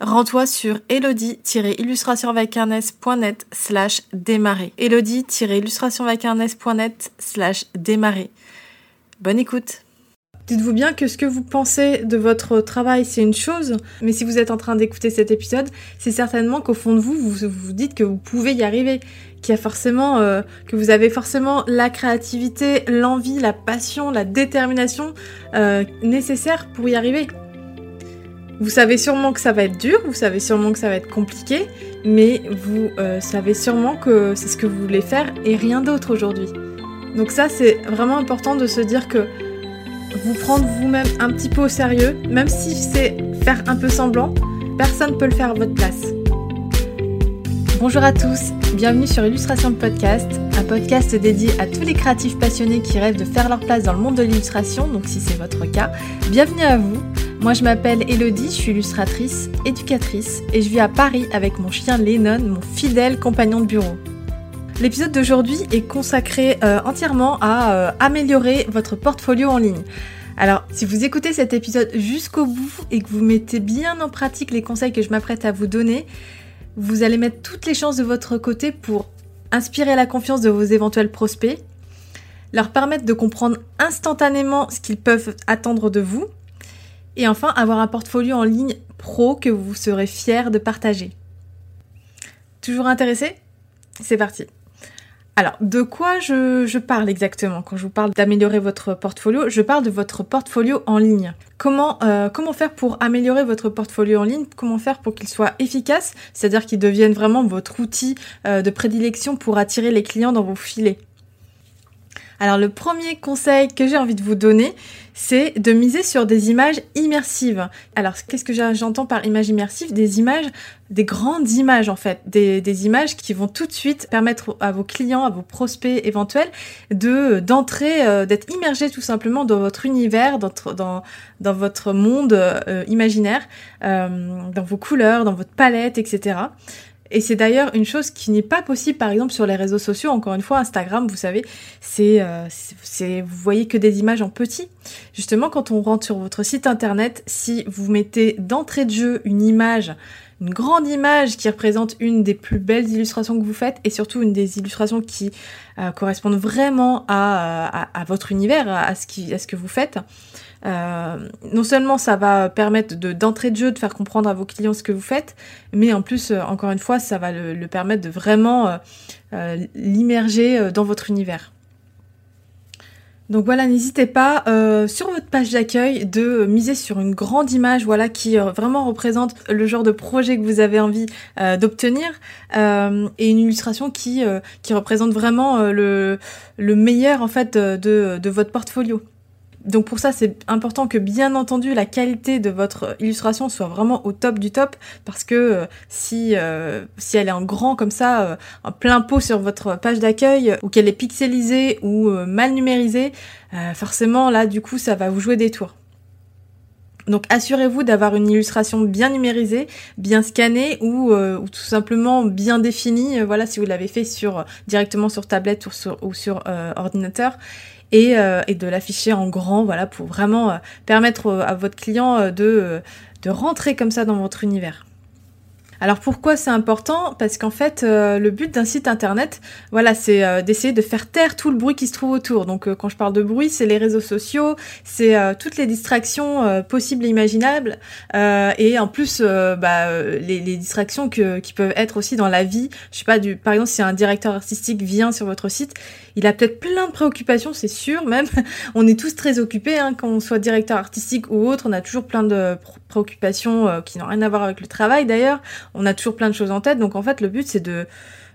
rends-toi sur elodie-illustrationvacarnes.net slash démarrer. elodie-illustrationvacarnes.net slash démarrer. Bonne écoute Dites-vous bien que ce que vous pensez de votre travail, c'est une chose, mais si vous êtes en train d'écouter cet épisode, c'est certainement qu'au fond de vous, vous vous dites que vous pouvez y arriver, qu'il y a forcément, euh, que vous avez forcément la créativité, l'envie, la passion, la détermination euh, nécessaire pour y arriver. Vous savez sûrement que ça va être dur, vous savez sûrement que ça va être compliqué, mais vous euh, savez sûrement que c'est ce que vous voulez faire et rien d'autre aujourd'hui. Donc ça, c'est vraiment important de se dire que vous prendre vous-même un petit peu au sérieux, même si c'est faire un peu semblant, personne ne peut le faire à votre place. Bonjour à tous, bienvenue sur Illustration Podcast, un podcast dédié à tous les créatifs passionnés qui rêvent de faire leur place dans le monde de l'illustration, donc si c'est votre cas, bienvenue à vous. Moi je m'appelle Elodie, je suis illustratrice, éducatrice et je vis à Paris avec mon chien Lennon, mon fidèle compagnon de bureau. L'épisode d'aujourd'hui est consacré euh, entièrement à euh, améliorer votre portfolio en ligne. Alors, si vous écoutez cet épisode jusqu'au bout et que vous mettez bien en pratique les conseils que je m'apprête à vous donner, vous allez mettre toutes les chances de votre côté pour inspirer la confiance de vos éventuels prospects, leur permettre de comprendre instantanément ce qu'ils peuvent attendre de vous, et enfin avoir un portfolio en ligne pro que vous serez fier de partager. Toujours intéressé? C'est parti alors, de quoi je, parle exactement? Quand je vous parle d'améliorer votre portfolio Je parle de votre portfolio en ligne. Comment, euh, comment faire pour améliorer votre portfolio en ligne? Comment faire pour qu'il soit efficace? C'est-à-dire qu'il devienne vraiment votre outil euh, de prédilection pour attirer les clients dans vos filets alors le premier conseil que j'ai envie de vous donner, c'est de miser sur des images immersives. Alors qu'est-ce que j'entends par images immersives? Des images, des grandes images en fait, des, images qui vont tout de suite permettre à vos clients, à vos prospects éventuels de d'entrer, euh, d'être immergés tout simplement dans votre univers, dans, dans, dans votre monde euh, imaginaire, euh, dans vos couleurs, dans votre palette, etc. Et c'est d'ailleurs une chose qui n'est pas possible, par exemple, sur les réseaux sociaux. Encore une fois, Instagram, vous savez, c'est, euh, c'est, vous voyez que des images en petit. Justement, quand on rentre sur votre site internet, si vous mettez d'entrée de jeu une image, une grande image qui représente une des plus belles illustrations que vous faites et surtout une des illustrations qui euh, correspondent vraiment à, à, votre univers, à ce que vous faites, euh, non seulement ça va permettre de d'entrée de jeu de faire comprendre à vos clients ce que vous faites, mais en plus, euh, encore une fois, ça va le, permettre de vraiment euh, l'immerger dans votre univers. Donc voilà, n'hésitez pas sur votre page d'accueil de miser sur une grande image, voilà, qui vraiment représente le genre de projet que vous avez envie d'obtenir et une illustration qui qui représente vraiment le le meilleur en fait de de votre portfolio. Donc pour ça, c'est important que bien entendu la qualité de votre illustration soit vraiment au top du top parce que euh, si euh, si elle est en grand comme ça, euh, en plein pot sur votre page d'accueil ou qu'elle est pixelisée ou mal numérisée, forcément là du coup ça va vous jouer des tours. Donc assurez-vous d'avoir une illustration bien numérisée, bien scannée ou, ou tout simplement bien définie. voilà, si vous l'avez fait sur directement sur tablette ou sur, sur ordinateur et, euh, et de l'afficher en grand, voilà, pour vraiment euh, permettre à votre client euh, de, de rentrer comme ça dans votre univers. Alors pourquoi c'est important? Parce qu'en fait, euh, le but d'un site internet, voilà, c'est euh, d'essayer de faire taire tout le bruit qui se trouve autour. Donc euh, quand je parle de bruit, c'est les réseaux sociaux, c'est toutes les distractions possibles et imaginables, et en plus, bah, les, distractions qui peuvent être aussi dans la vie. Je sais pas, du, par exemple, si un directeur artistique vient sur votre site, il a peut-être plein de préoccupations, c'est sûr. Même, on est tous très occupés, hein, quand on soit directeur artistique ou autre, on a toujours plein de préoccupations qui n'ont rien à voir avec le travail d'ailleurs on a toujours plein de choses en tête. Donc en fait, le but c'est de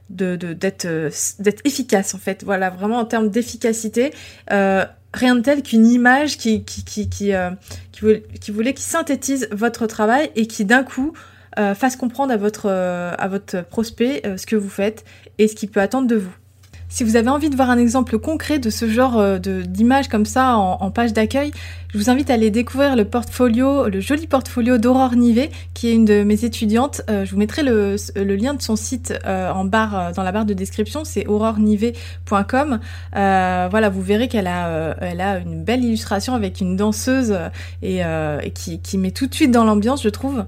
d'être euh, d'être efficace en fait. Voilà, vraiment en termes d'efficacité. Euh, rien de tel qu'une image qui qui qui qui, euh, qui, voulait, qui synthétise votre travail et qui d'un coup fasse comprendre à votre à votre prospect ce que vous faites et ce qu'il peut attendre de vous. Si vous avez envie de voir un exemple concret de ce genre euh, d'image comme ça en, page d'accueil, je vous invite à aller découvrir le portfolio, le joli portfolio d'Aurore Nivet, qui est une de mes étudiantes. Euh, je vous mettrai le, lien de son site euh, en barre, dans la barre de description, c'est aurorenivet.com. voilà, vous verrez qu'elle a, une belle illustration avec une danseuse et, qui met tout de suite dans l'ambiance, je trouve.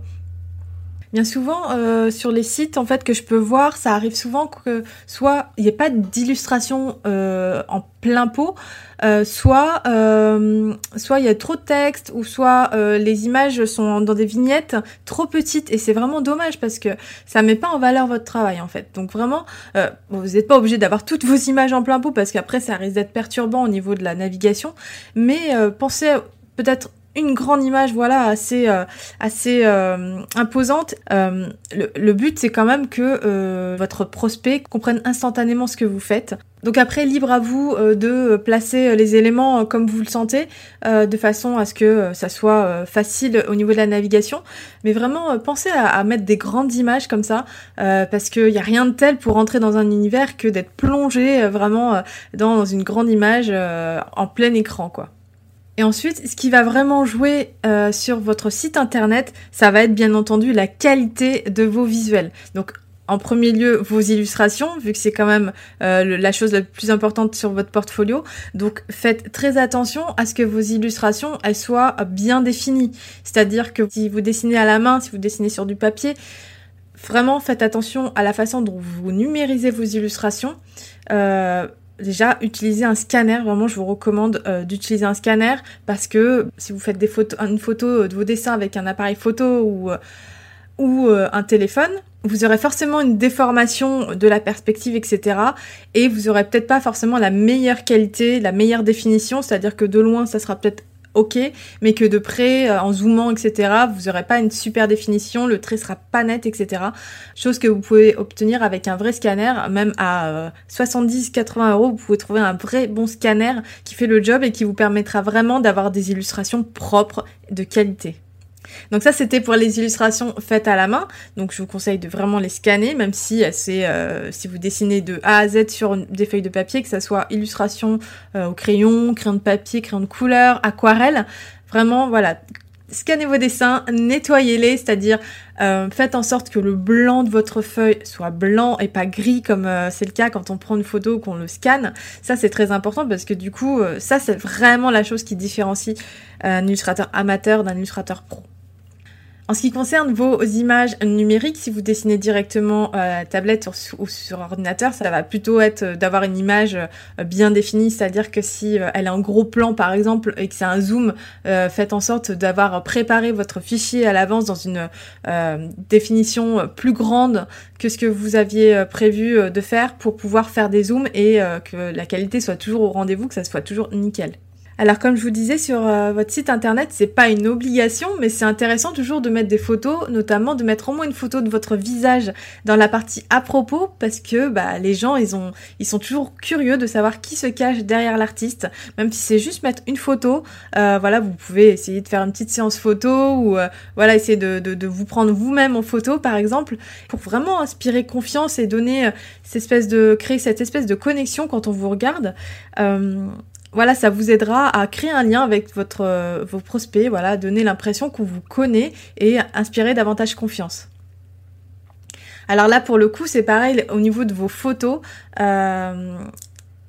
Bien souvent, euh, sur les sites en fait que je peux voir, ça arrive souvent que soit il n'y ait pas d'illustration euh, en plein pot, euh, soit soit il y a trop de texte, ou soit les images sont dans des vignettes trop petites et c'est vraiment dommage parce que ça met pas en valeur votre travail en fait. Donc vraiment, vous n'êtes pas obligé d'avoir toutes vos images en plein pot parce qu'après ça risque d'être perturbant au niveau de la navigation, mais pensez peut-être une grande image, voilà, assez, euh, assez euh, imposante. Euh, le, but, c'est quand même que votre prospect comprenne instantanément ce que vous faites. Donc après, libre à vous de placer les éléments comme vous le sentez, de façon à ce que ça soit facile au niveau de la navigation. Mais vraiment, pensez à, mettre des grandes images comme ça, parce qu'il n'y a rien de tel pour entrer dans un univers que d'être plongé vraiment dans une grande image en plein écran, quoi. Et ensuite, ce qui va vraiment jouer euh, sur votre site internet, ça va être bien entendu la qualité de vos visuels. Donc en premier lieu vos illustrations, vu que c'est quand même euh, la chose la plus importante sur votre portfolio. Donc faites très attention à ce que vos illustrations elles soient bien définies. C'est-à-dire que si vous dessinez à la main, si vous dessinez sur du papier, vraiment faites attention à la façon dont vous numérisez vos illustrations. Euh, déjà utiliser un scanner. Vraiment, je vous recommande euh, d'utiliser un scanner parce que si vous faites des photos, une photo de vos dessins avec un appareil photo ou, euh, euh, un téléphone, vous aurez forcément une déformation de la perspective, etc. Et vous aurez peut-être pas forcément la meilleure qualité, la meilleure définition, c'est-à-dire que de loin, ça sera peut-être ok, mais que de près, euh, en zoomant, etc., vous n'aurez pas une super définition, le trait sera pas net, etc. Chose que vous pouvez obtenir avec un vrai scanner, même à 70-80 euh, euros, vous pouvez trouver un vrai bon scanner qui fait le job et qui vous permettra vraiment d'avoir des illustrations propres de qualité. Donc ça c'était pour les illustrations faites à la main. Donc je vous conseille de vraiment les scanner, même si euh, c'est euh, si vous dessinez de A à Z sur des feuilles de papier, que ça soit illustration euh, au crayon, crayon de papier, crayon de couleur, aquarelle. Vraiment voilà, scannez vos dessins, nettoyez-les, c'est-à-dire faites en sorte que le blanc de votre feuille soit blanc et pas gris comme c'est le cas quand on prend une photo qu'on le scanne. Ça c'est très important parce que du coup ça c'est vraiment la chose qui différencie un illustrateur amateur d'un illustrateur pro. En ce qui concerne vos images numériques, si vous dessinez directement euh, tablette ou sur ordinateur, ça va plutôt être euh, d'avoir une image euh, bien définie, c'est-à-dire que si elle est en gros plan par exemple et que c'est un zoom, faites en sorte d'avoir préparé votre fichier à l'avance dans une définition plus grande que ce que vous aviez prévu de faire pour pouvoir faire des zooms et que la qualité soit toujours au rendez-vous, que ça soit toujours nickel. Alors comme je vous disais sur euh, votre site internet, c'est pas une obligation, mais c'est intéressant toujours de mettre des photos, notamment de mettre au moins une photo de votre visage dans la partie à propos, parce que bah, les gens ils ont ils sont toujours curieux de savoir qui se cache derrière l'artiste, même si c'est juste mettre une photo. Euh, voilà, vous pouvez essayer de faire une petite séance photo ou euh, voilà essayer de, de, de vous prendre vous-même en photo par exemple, pour vraiment inspirer confiance et donner cette espèce de créer cette espèce de connexion quand on vous regarde voilà, ça vous aidera à créer un lien avec euh, vos prospects, voilà, donner l'impression qu'on vous connaît et inspirer davantage confiance. Alors là, pour le coup, c'est pareil au niveau de vos photos. Euh,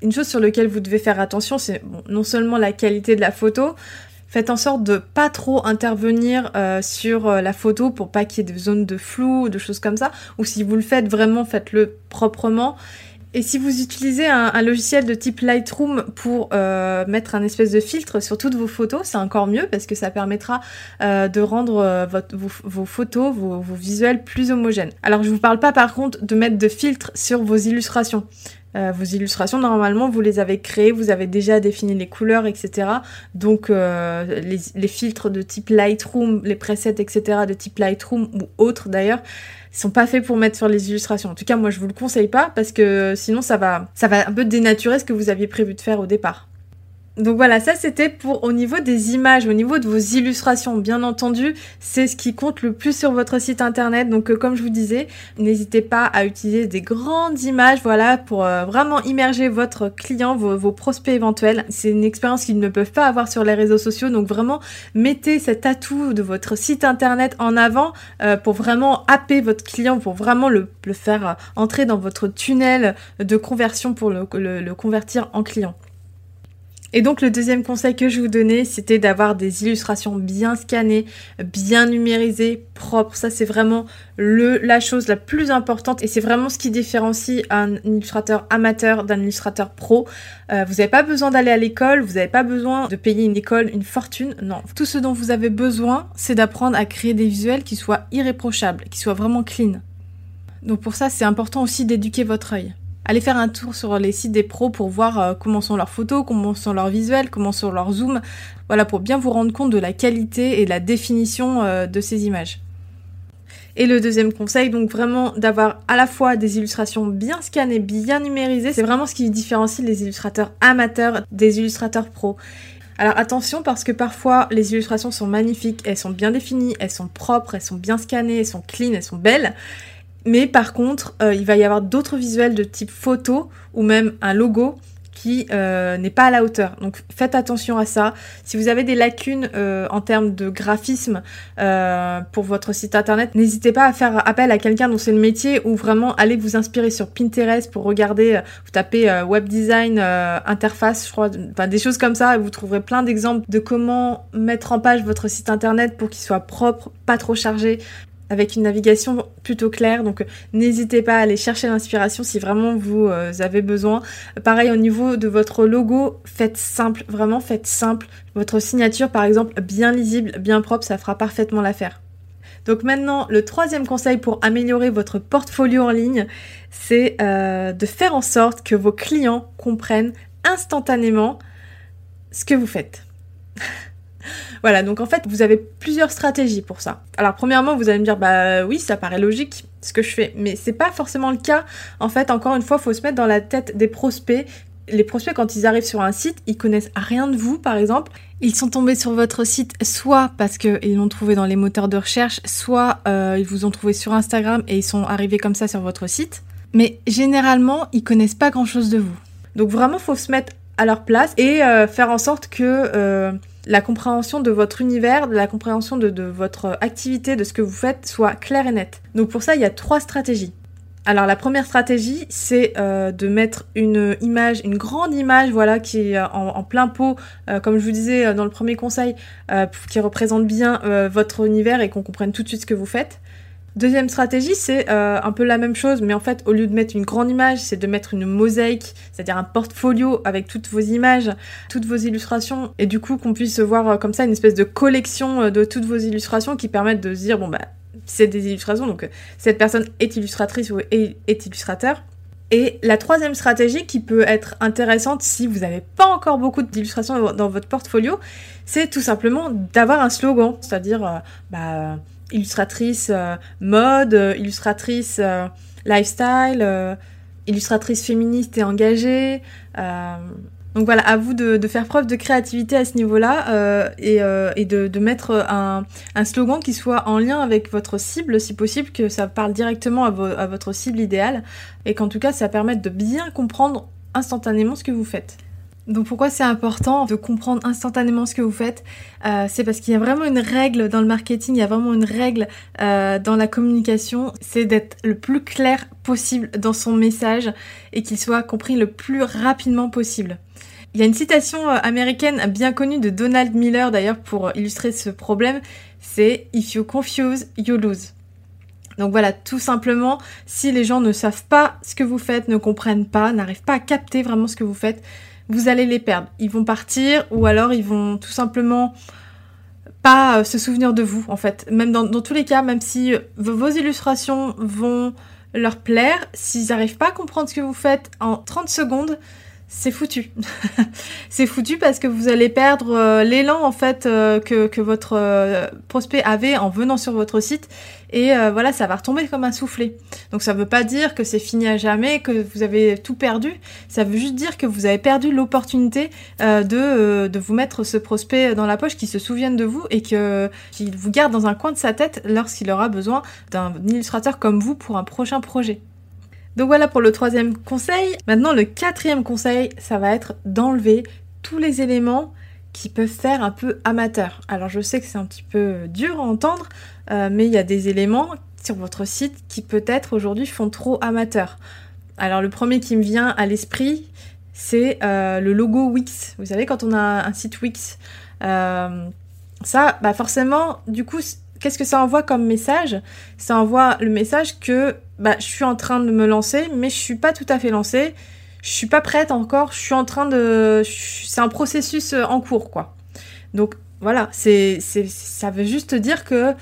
une chose sur laquelle vous devez faire attention, c'est non seulement la qualité de la photo, Faites en sorte de pas trop intervenir euh, sur la photo pour pas qu'il y ait de zones de flou ou de choses comme ça. Ou si vous le faites vraiment, faites-le proprement. Et si vous utilisez un, logiciel de type Lightroom pour euh, mettre un espèce de filtre sur toutes vos photos, c'est encore mieux parce que ça permettra de rendre vos, photos, vos, visuels plus homogènes. Alors je vous parle pas par contre de mettre de filtre sur vos illustrations. Euh, vos illustrations, normalement, vous les avez créées, vous avez déjà défini les couleurs, etc. Donc, euh, les, filtres de type Lightroom, les presets, etc. de type Lightroom ou autres d'ailleurs, sont pas faits pour mettre sur les illustrations. En tout cas, moi, je vous le conseille pas parce que sinon, ça va, ça va un peu dénaturer ce que vous aviez prévu de faire au départ. Donc voilà, ça c'était pour au niveau des images, au niveau de vos illustrations. Bien entendu, c'est ce qui compte le plus sur votre site internet. Donc euh, comme je vous disais, n'hésitez pas à utiliser des grandes images, voilà, pour euh, vraiment immerger votre client, vos, prospects éventuels. C'est une expérience qu'ils ne peuvent pas avoir sur les réseaux sociaux. Donc vraiment, mettez cet atout de votre site internet en avant euh, pour vraiment happer votre client, pour vraiment le, faire entrer dans votre tunnel de conversion pour le convertir en client. Et donc le deuxième conseil que je vous donnais, c'était d'avoir des illustrations bien scannées, bien numérisées, propres. Ça c'est vraiment la chose la plus importante et c'est vraiment ce qui différencie un illustrateur amateur d'un illustrateur pro. Euh, vous n'avez pas besoin d'aller à l'école, vous n'avez pas besoin de payer une école, une fortune. Non, tout ce dont vous avez besoin, c'est d'apprendre à créer des visuels qui soient irréprochables, qui soient vraiment clean. Donc pour ça, c'est important aussi d'éduquer votre œil allez faire un tour sur les sites des pros pour voir euh, comment sont leurs photos, comment sont leurs visuels, comment sont leurs zooms. Voilà, pour bien vous rendre compte de la qualité et de la définition euh, de ces images. Et le deuxième conseil, donc vraiment d'avoir à la fois des illustrations bien scannées, bien numérisées. C'est vraiment ce qui différencie les illustrateurs amateurs des illustrateurs pros. Alors attention parce que parfois les illustrations sont magnifiques, elles sont bien définies, elles sont propres, elles sont bien scannées, elles sont clean, elles sont belles. Mais par contre, euh, il va y avoir d'autres visuels de type photo ou même un logo qui euh, n'est pas à la hauteur. Donc faites attention à ça. Si vous avez des lacunes euh, en termes de graphisme pour votre site internet, n'hésitez pas à faire appel à quelqu'un dont c'est le métier ou vraiment allez vous inspirer sur Pinterest pour regarder, vous tapez web design, interface, je crois, enfin des choses comme ça et vous trouverez plein d'exemples de comment mettre en page votre site internet pour qu'il soit propre, pas trop chargé, avec une navigation plutôt claire. Donc n'hésitez pas à aller chercher l'inspiration si vraiment vous euh, avez besoin. Pareil au niveau de votre logo, faites simple, vraiment faites simple. Votre signature par exemple bien lisible, bien propre, ça fera parfaitement l'affaire. Donc maintenant, le troisième conseil pour améliorer votre portfolio en ligne, c'est euh, de faire en sorte que vos clients comprennent instantanément ce que vous faites. Voilà, donc en fait, vous avez plusieurs stratégies pour ça. Alors premièrement, vous allez me dire, bah oui, ça paraît logique ce que je fais, mais c'est pas forcément le cas. En fait, encore une fois, il faut se mettre dans la tête des prospects. Les prospects, quand ils arrivent sur un site, ils connaissent rien de vous, par exemple. Ils sont tombés sur votre site soit parce qu'ils l'ont trouvé dans les moteurs de recherche, soit euh, ils vous ont trouvé sur Instagram et ils sont arrivés comme ça sur votre site. Mais généralement, ils connaissent pas grand-chose de vous. Donc vraiment, faut se mettre à leur place et euh, faire en sorte que euh, la compréhension de votre univers, de la compréhension de, votre activité, de ce que vous faites, soit claire et nette. Donc pour ça, il y a trois stratégies. Alors la première stratégie, c'est euh, de mettre une image, une grande image, voilà, qui est en, plein pot, euh, comme je vous disais euh, dans le premier conseil, qui représente bien votre univers et qu'on comprenne tout de suite ce que vous faites. Deuxième stratégie, c'est euh, un peu la même chose, mais en fait, au lieu de mettre une grande image, c'est de mettre une mosaïque, c'est-à-dire un portfolio avec toutes vos images, toutes vos illustrations, et du coup qu'on puisse voir euh, comme ça une espèce de collection euh, de toutes vos illustrations qui permettent de se dire, bon bah, c'est des illustrations, donc cette personne est illustratrice ou est, est illustrateur. Et la troisième stratégie qui peut être intéressante si vous n'avez pas encore beaucoup d'illustrations dans votre portfolio, c'est tout simplement d'avoir un slogan, c'est-à-dire, bah illustratrice euh, mode, euh, illustratrice euh, lifestyle, illustratrice féministe et engagée. donc voilà, à vous de, faire preuve de créativité à ce niveau-là et, de, mettre un, slogan qui soit en lien avec votre cible, si possible, que ça parle directement à, à votre cible idéale et qu'en tout cas ça permette de bien comprendre instantanément ce que vous faites. Donc pourquoi c'est important de comprendre instantanément ce que vous faites euh, C'est parce qu'il y a vraiment une règle dans le marketing, il y a vraiment une règle euh, dans la communication, c'est d'être le plus clair possible dans son message et qu'il soit compris le plus rapidement possible. Il y a une citation euh, américaine bien connue de Donald Miller d'ailleurs pour illustrer ce problème, c'est If you confuse, you lose. Donc voilà, tout simplement, si les gens ne savent pas ce que vous faites, ne comprennent pas, n'arrivent pas à capter vraiment ce que vous faites, vous allez les perdre. Ils vont partir ou alors ils vont tout simplement pas euh, se souvenir de vous en fait. Même dans, tous les cas, même si euh, vos illustrations vont leur plaire, s'ils n'arrivent pas à comprendre ce que vous faites en 30 secondes, c'est foutu. c'est foutu parce que vous allez perdre euh, l'élan en fait euh, que, votre euh, prospect avait en venant sur votre site et voilà ça va retomber comme un soufflet. Donc ça veut pas dire que c'est fini à jamais, que vous avez tout perdu. Ça veut juste dire que vous avez perdu l'opportunité de, vous mettre ce prospect dans la poche qui se souvienne de vous et qu'il vous garde dans un coin de sa tête lorsqu'il aura besoin d'un illustrateur comme vous pour un prochain projet. Donc voilà pour le troisième conseil. Maintenant, le quatrième conseil, ça va être d'enlever tous les éléments qui peuvent faire un peu amateur. Alors je sais que c'est un petit peu dur à entendre, euh, mais il y a des éléments sur votre site qui peut-être aujourd'hui font trop amateur. Alors le premier qui me vient à l'esprit, c'est euh, le logo Wix. Vous savez, quand on a un site Wix, euh, ça, bah forcément, du coup, qu'est-ce que ça envoie comme message? Ça envoie le message que bah, je suis en train de me lancer, mais je suis pas tout à fait lancée. Je suis pas prête encore. Je suis en train de. C'est un processus euh, en cours, quoi. Donc voilà, c'est, ça veut juste dire que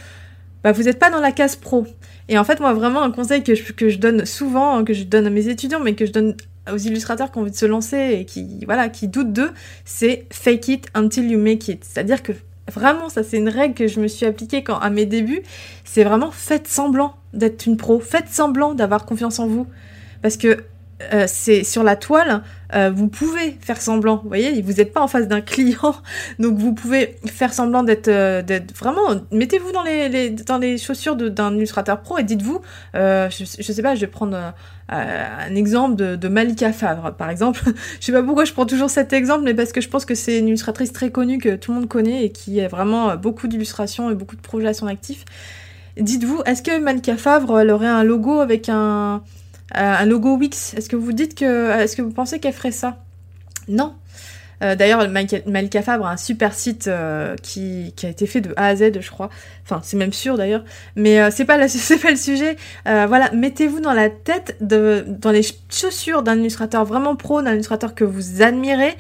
bah, vous n'êtes pas dans la case pro. Et en fait, moi, vraiment, un conseil que je, que je donne souvent, hein, que je donne à mes étudiants, mais que je donne aux illustrateurs qui ont envie de se lancer et qui, voilà, qui doutent d'eux, c'est fake it until you make it. C'est-à-dire que Vraiment, ça c'est une règle que je me suis appliquée quand à mes débuts. C'est vraiment faites semblant d'être une pro, faites semblant d'avoir confiance en vous. Parce que euh, c'est sur la toile, euh, vous pouvez faire semblant. Vous voyez, vous n'êtes pas en face d'un client, donc vous pouvez faire semblant d'être, euh, vraiment. Mettez-vous dans les, chaussures d'un illustrateur pro et dites-vous, je, je sais pas, je vais prendre un exemple de, Malika Favre, par exemple. je sais pas pourquoi je prends toujours cet exemple, mais parce que je pense que c'est une illustratrice très connue que tout le monde connaît et qui a vraiment beaucoup d'illustrations et beaucoup de projets à son actif. Dites-vous, est-ce que Malika Favre, elle aurait un logo avec un un logo Wix. Est-ce que vous dites que, est-ce que vous pensez qu'elle ferait ça? Non. Euh, d'ailleurs, Malika Fabre a un super site euh, qui, a été fait de A à Z, je crois. Enfin, c'est même sûr d'ailleurs. Mais c'est pas, pas le sujet. voilà, mettez-vous dans la tête, de, dans les chaussures d'un illustrateur vraiment pro, d'un illustrateur que vous admirez,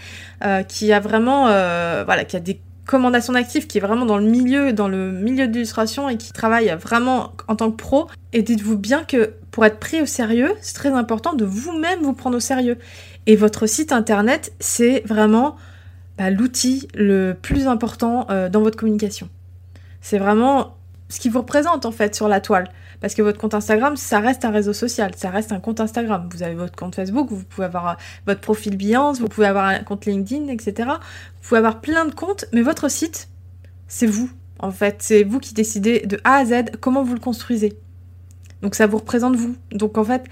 qui a vraiment, voilà, qui a des commandation active qui est vraiment dans le milieu, dans le milieu d'illustration et qui travaille vraiment en tant que pro. Et dites-vous bien que pour être pris au sérieux, c'est très important de vous-même vous prendre au sérieux. Et votre site internet, c'est vraiment bah, l'outil le plus important euh, dans votre communication. C'est vraiment ce qui vous représente en fait sur la toile. Parce que votre compte Instagram, ça reste un réseau social, ça reste un compte Instagram. Vous avez votre compte Facebook, vous pouvez avoir euh, votre profil Behance, vous pouvez avoir un compte LinkedIn, etc. Vous pouvez avoir plein de comptes, mais votre site, c'est vous. En fait, c'est vous qui décidez de A à Z comment vous le construisez. Donc ça vous représente vous. Donc en fait,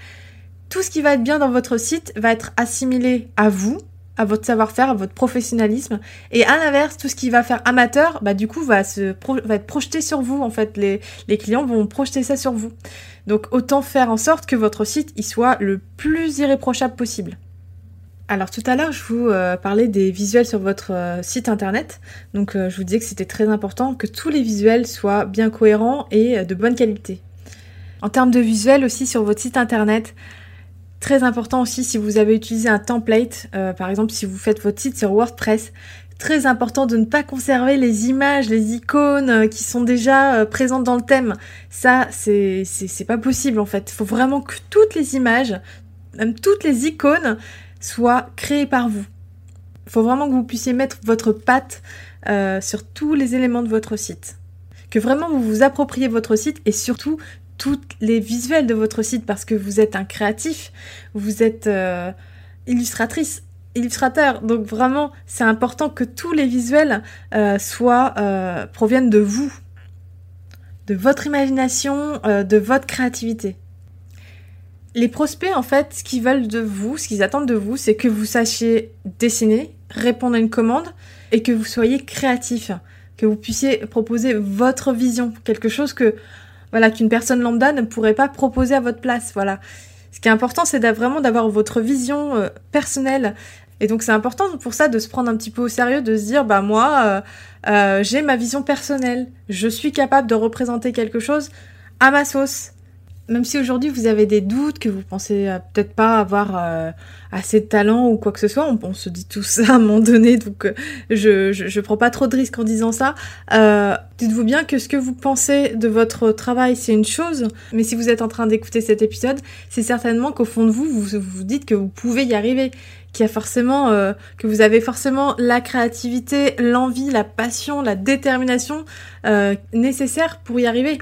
tout ce qui va être bien dans votre site va être assimilé à vous, à votre savoir-faire, à votre professionnalisme. Et à l'inverse, tout ce qui va faire amateur, bah du coup va être projeté sur vous. En fait, les, clients vont projeter ça sur vous. Donc autant faire en sorte que votre site il soit le plus irréprochable possible. Alors tout à l'heure, je vous euh, parlais des visuels sur votre euh, site internet. Donc euh, je vous disais que c'était très important que tous les visuels soient bien cohérents et de bonne qualité. En termes de visuels aussi sur votre site internet, Très important aussi si vous avez utilisé un template, euh, par exemple si vous faites votre site sur WordPress, très important de ne pas conserver les images, les icônes euh, qui sont déjà euh, présentes dans le thème. Ça, c'est pas possible en fait. Il faut vraiment que toutes les images, même toutes les icônes, soient créées par vous. Il faut vraiment que vous puissiez mettre votre patte sur tous les éléments de votre site. Que vraiment vous vous appropriez votre site et surtout toutes les visuels de votre site parce que vous êtes un créatif, vous êtes euh, illustratrice, illustrateur. Donc vraiment, c'est important que tous les visuels euh, soient euh, proviennent de vous, de votre imagination, de votre créativité. Les prospects, en fait, ce qu'ils veulent de vous, ce qu'ils attendent de vous, c'est que vous sachiez dessiner, répondre à une commande et que vous soyez créatif, que vous puissiez proposer votre vision, quelque chose que voilà, qu'une personne lambda ne pourrait pas proposer à votre place. Voilà. Ce qui est important, c'est vraiment d'avoir votre vision euh, personnelle, Et donc c'est important pour ça de se prendre un petit peu au sérieux, de se dire bah moi euh, euh, j'ai ma vision personnelle, je suis capable de représenter quelque chose à ma sauce. Même si aujourd'hui vous avez des doutes, que vous pensez euh, peut-être pas avoir assez de talent ou quoi que ce soit, on, se dit tout ça à un moment donné, donc je, je, je, prends pas trop de risques en disant ça. Dites-vous bien que ce que vous pensez de votre travail c'est une chose, mais si vous êtes en train d'écouter cet épisode, c'est certainement qu'au fond de vous, vous vous dites que vous pouvez y arriver qui a forcément euh, que vous avez forcément la créativité, l'envie, la passion, la détermination euh, nécessaire pour y arriver.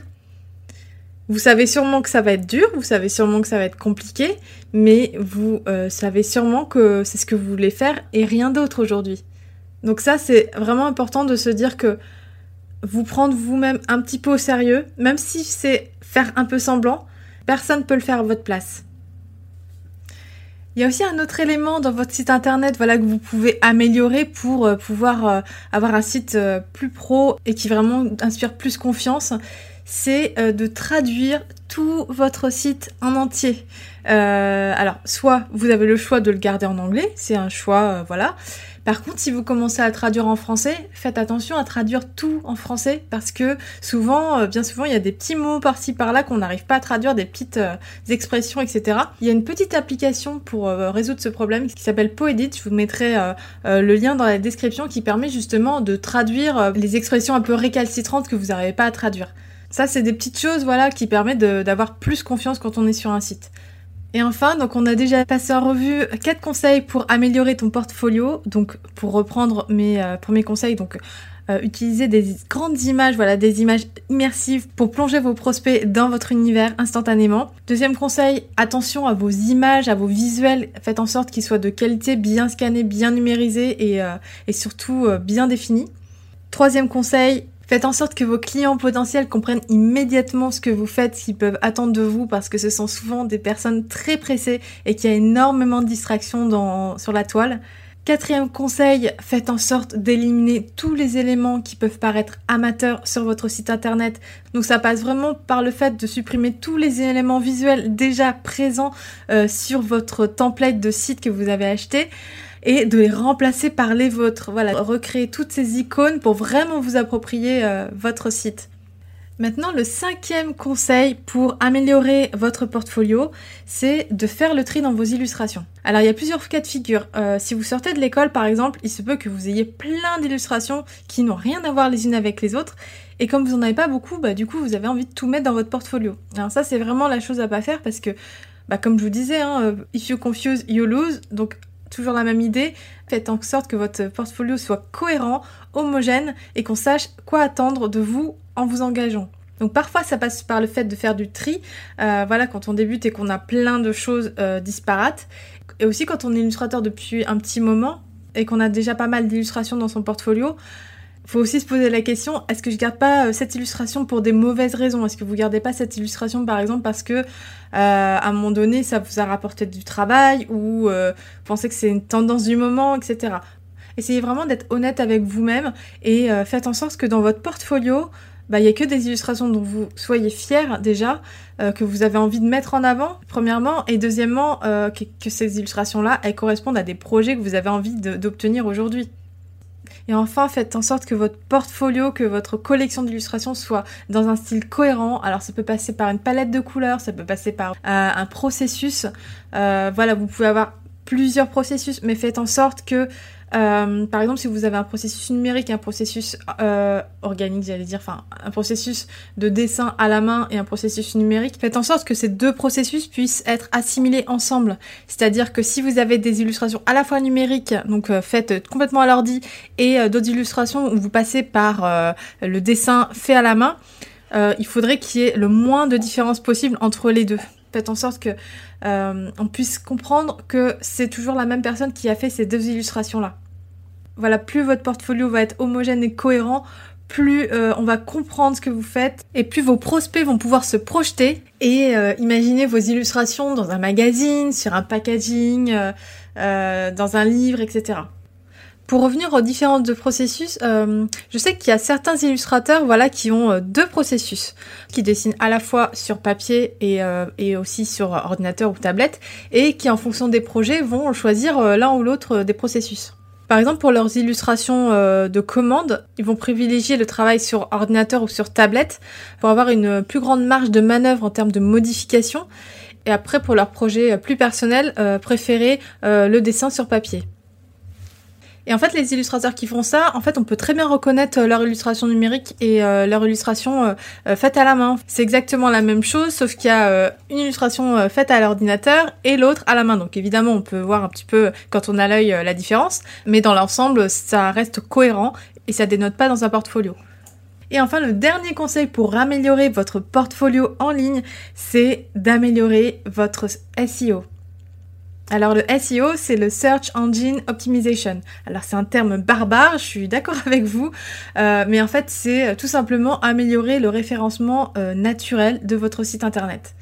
Vous savez sûrement que ça va être dur, vous savez sûrement que ça va être compliqué, mais vous euh, savez sûrement que c'est ce que vous voulez faire et rien d'autre aujourd'hui. Donc ça, c'est vraiment important de se dire que vous prendre vous-même un petit peu au sérieux, même si c'est faire un peu semblant, personne ne peut le faire à votre place. Il y a aussi un autre élément dans votre site internet voilà, que vous pouvez améliorer pour euh, pouvoir euh, avoir un site plus pro et qui vraiment inspire plus confiance. C'est de traduire tout votre site en entier. alors, soit vous avez le choix de le garder en anglais, c'est un choix, voilà. Par contre, si vous commencez à traduire en français, faites attention à traduire tout en français parce que souvent, euh, bien souvent, il y a des petits mots par-ci par-là qu'on n'arrive pas à traduire, des petites euh, expressions, etc. Il y a une petite application pour euh, résoudre ce problème qui s'appelle Poedit. Je vous mettrai le lien dans la description qui permet justement de traduire les expressions un peu récalcitrantes que vous n'arrivez pas à traduire. Ça, c'est des petites choses, voilà, qui permettent d'avoir plus confiance quand on est sur un site. Et enfin, donc on a déjà passé en revue quatre conseils pour améliorer ton portfolio. Donc pour reprendre mes euh, premiers conseils, donc euh, des grandes images, voilà, des images immersives pour plonger vos prospects dans votre univers instantanément. Deuxième conseil, attention à vos images, à vos visuels. Faites en sorte qu'ils soient de qualité, bien scannés, bien numérisés et, euh, et surtout bien définis. Troisième conseil, Faites en sorte que vos clients potentiels comprennent immédiatement ce que vous faites, ce qu'ils peuvent attendre de vous, parce que ce sont souvent des personnes très pressées et qu'il y a énormément de distractions sur la toile. Quatrième conseil, faites en sorte d'éliminer tous les éléments qui peuvent paraître amateurs sur votre site internet. Donc ça passe vraiment par le fait de supprimer tous les éléments visuels déjà présents euh, sur votre template de site que vous avez acheté et de les remplacer par les vôtres. Voilà, recréer toutes ces icônes pour vraiment vous approprier euh, votre site. Maintenant, le cinquième conseil pour améliorer votre portfolio, c'est de faire le tri dans vos illustrations. Alors, il y a plusieurs cas de figure. Euh, si vous sortez de l'école, par exemple, il se peut que vous ayez plein d'illustrations qui n'ont rien à voir les unes avec les autres. Et comme vous n'en avez pas beaucoup, bah, du coup, vous avez envie de tout mettre dans votre portfolio. Alors ça, c'est vraiment la chose à pas faire parce que, bah, comme je vous disais, hein, euh, if you confuse, you lose. Toujours la même idée. Faites en sorte que votre portfolio soit cohérent, homogène et qu'on sache quoi attendre de vous en vous engageant. Donc parfois ça passe par le fait de faire du tri, euh, voilà quand on débute et qu'on a plein de choses euh, disparates. Et aussi quand on est illustrateur depuis un petit moment et qu'on a déjà pas mal d'illustrations dans son portfolio, faut aussi se poser la question est-ce que je garde pas euh, cette illustration pour des mauvaises raisons? Est-ce que vous gardez pas cette illustration par exemple parce que euh, à un moment donné ça vous a rapporté du travail ou euh, vous pensez que c'est une tendance du moment, etc. Essayez vraiment d'être honnête avec vous-même et faites en sorte que dans votre portfolio, bah, il n'y a que des illustrations dont vous soyez fiers déjà, que vous avez envie de mettre en avant, premièrement, et deuxièmement, que, que, ces illustrations-là, elles correspondent à des projets que vous avez envie d'obtenir aujourd'hui. Et enfin, faites en sorte que votre portfolio, que votre collection d'illustrations soit dans un style cohérent. Alors ça peut passer par une palette de couleurs, ça peut passer par euh, un processus. Euh, voilà, vous pouvez avoir plusieurs processus, mais faites en sorte que euh, par exemple, si vous avez un processus numérique un processus euh, organique, j'allais dire, enfin un processus de dessin à la main et un processus numérique, faites en sorte que ces deux processus puissent être assimilés ensemble. C'est-à-dire que si vous avez des illustrations à la fois numériques, donc euh, faites complètement à l'ordi, et d'autres illustrations où vous passez par le dessin fait à la main, il faudrait qu'il y ait le moins de différence possible entre les deux. Faites en sorte que on puisse comprendre que c'est toujours la même personne qui a fait ces deux illustrations là voilà, plus votre portfolio va être homogène et cohérent, plus euh, on va comprendre ce que vous faites et plus vos prospects vont pouvoir se projeter et euh, imaginer vos illustrations dans un magazine, sur un packaging, euh, dans un livre, etc. Pour revenir aux différents processus, euh, je sais qu'il y a certains illustrateurs voilà, qui ont euh, deux processus, qui dessinent à la fois sur papier et, euh, et, aussi sur ordinateur ou tablette, et qui en fonction des projets vont choisir l'un ou l'autre des processus. Par exemple, pour leurs illustrations de commandes, ils vont privilégier le travail sur ordinateur ou sur tablette pour avoir une plus grande marge de manœuvre en termes de modification. Et après, pour leurs projets plus personnels, préférer le dessin sur papier. Et en fait, les illustrateurs qui font ça, en fait, on peut très bien reconnaître euh, leur illustration numérique et euh, leur illustration euh, faite à la main. C'est exactement la même chose, sauf qu'il y a une illustration faite à l'ordinateur et l'autre à la main. Donc évidemment, on peut voir un petit peu quand on a l'œil la différence, mais dans l'ensemble, ça reste cohérent et ça dénote pas dans un portfolio. Et enfin, le dernier conseil pour améliorer votre portfolio en ligne, c'est d'améliorer votre SEO. Alors le SEO, c'est le Search Engine Optimization. Alors c'est un terme barbare, je suis d'accord avec vous, euh, mais en fait c'est euh, tout simplement améliorer le référencement euh, naturel de votre site internet.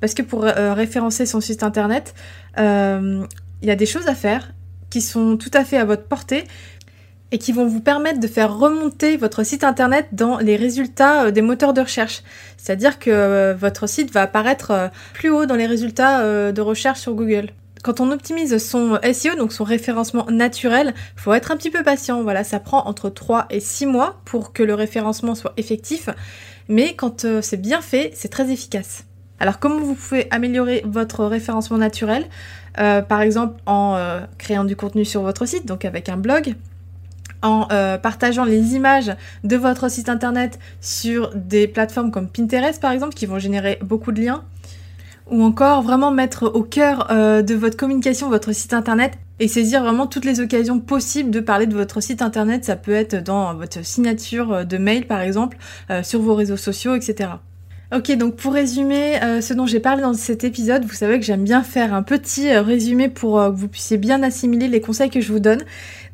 Parce que pour référencer son site internet, il y a des choses à faire qui sont tout à fait à votre portée et qui vont vous permettre de faire remonter votre site internet dans les résultats des moteurs de recherche. C'est-à-dire que votre site va apparaître plus haut dans les résultats de recherche sur Google quand on optimise son SEO, donc son référencement naturel, faut être un petit peu patient. Voilà, ça prend entre 3 et 6 mois pour que le référencement soit effectif. Mais quand euh, c'est bien fait, c'est très efficace. Alors comment vous pouvez améliorer votre référencement naturel? Euh, Par exemple en euh, créant du contenu sur votre site, donc avec un blog, en partageant les images de votre site internet sur des plateformes comme Pinterest par exemple, qui vont générer beaucoup de liens ou encore vraiment mettre au cœur euh, de votre communication votre site internet et saisir vraiment toutes les occasions possibles de parler de votre site internet. Ça peut être dans votre signature de mail par exemple, euh, sur vos réseaux sociaux, etc. Ok, donc pour résumer euh, ce dont j'ai parlé dans cet épisode, vous savez que j'aime bien faire un petit résumé pour que vous puissiez bien assimiler les conseils que je vous donne.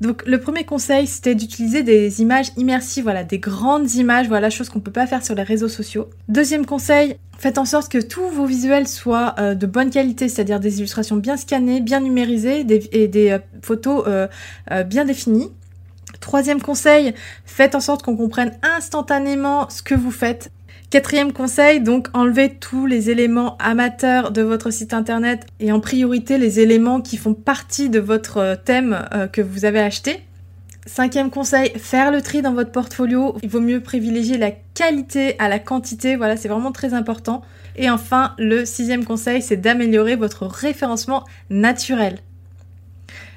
Donc le premier conseil, c'était d'utiliser des images immersives, voilà, des grandes images, voilà, chose qu'on peut pas faire sur les réseaux sociaux. Deuxième conseil, Faites en sorte que tous vos visuels soient euh, de bonne qualité, c'est-à-dire des illustrations bien scannées, bien numérisées et des euh, photos euh, bien définies. Troisième conseil, faites en sorte qu'on comprenne instantanément ce que vous faites. Quatrième conseil, donc enlevez tous les éléments amateurs de votre site internet et en priorité les éléments qui font partie de votre thème que vous avez acheté. Cinquième conseil, faire le tri dans votre portfolio. Il vaut mieux privilégier la qualité à la quantité. Voilà, c'est vraiment très important. Et enfin, le sixième conseil, c'est d'améliorer votre référencement naturel.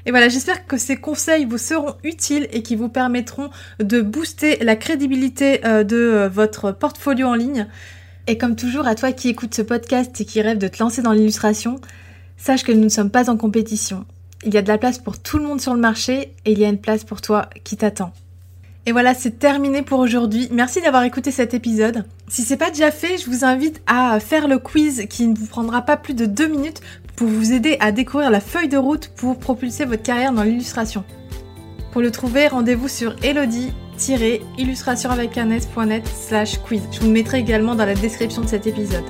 Et voilà, j'espère que ces conseils vous seront utiles et qui vous permettront de booster la crédibilité euh, de euh, votre portfolio en ligne. Et comme toujours, à toi qui écoutes ce podcast et qui rêve de te lancer dans l'illustration, sache que nous ne sommes pas en compétition. Il y a de la place pour tout le monde sur le marché et il y a une place pour toi qui t'attend. Et voilà, c'est terminé pour aujourd'hui. Merci d'avoir écouté cet épisode. Si c'est pas déjà fait, je vous invite à faire le quiz qui ne vous prendra pas plus de deux minutes pour vous aider à découvrir la feuille de route pour propulser votre carrière dans l'illustration. Pour le trouver, rendez-vous sur elodie-illustrationavecun.net slash quiz. Je vous le mettrai également dans la description de cet épisode.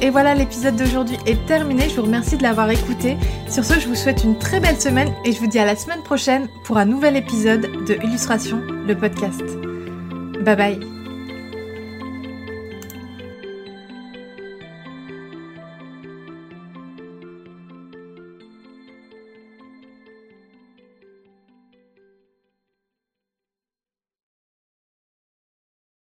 Et voilà, l'épisode d'aujourd'hui est terminé. Je vous remercie de l'avoir écouté. Sur ce, je vous souhaite une très belle semaine et je vous dis à la semaine prochaine pour un nouvel épisode de Illustration, le podcast. Bye bye.